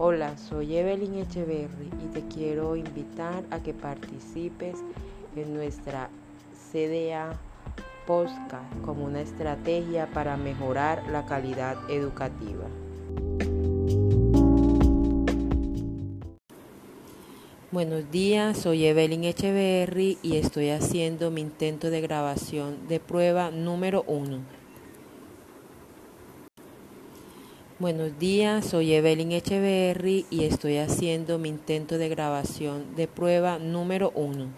Hola, soy Evelyn Echeverry y te quiero invitar a que participes en nuestra CDA Podcast como una estrategia para mejorar la calidad educativa. Buenos días, soy Evelyn Echeverry y estoy haciendo mi intento de grabación de prueba número uno. Buenos días, soy Evelyn Echeverry y estoy haciendo mi intento de grabación de prueba número uno.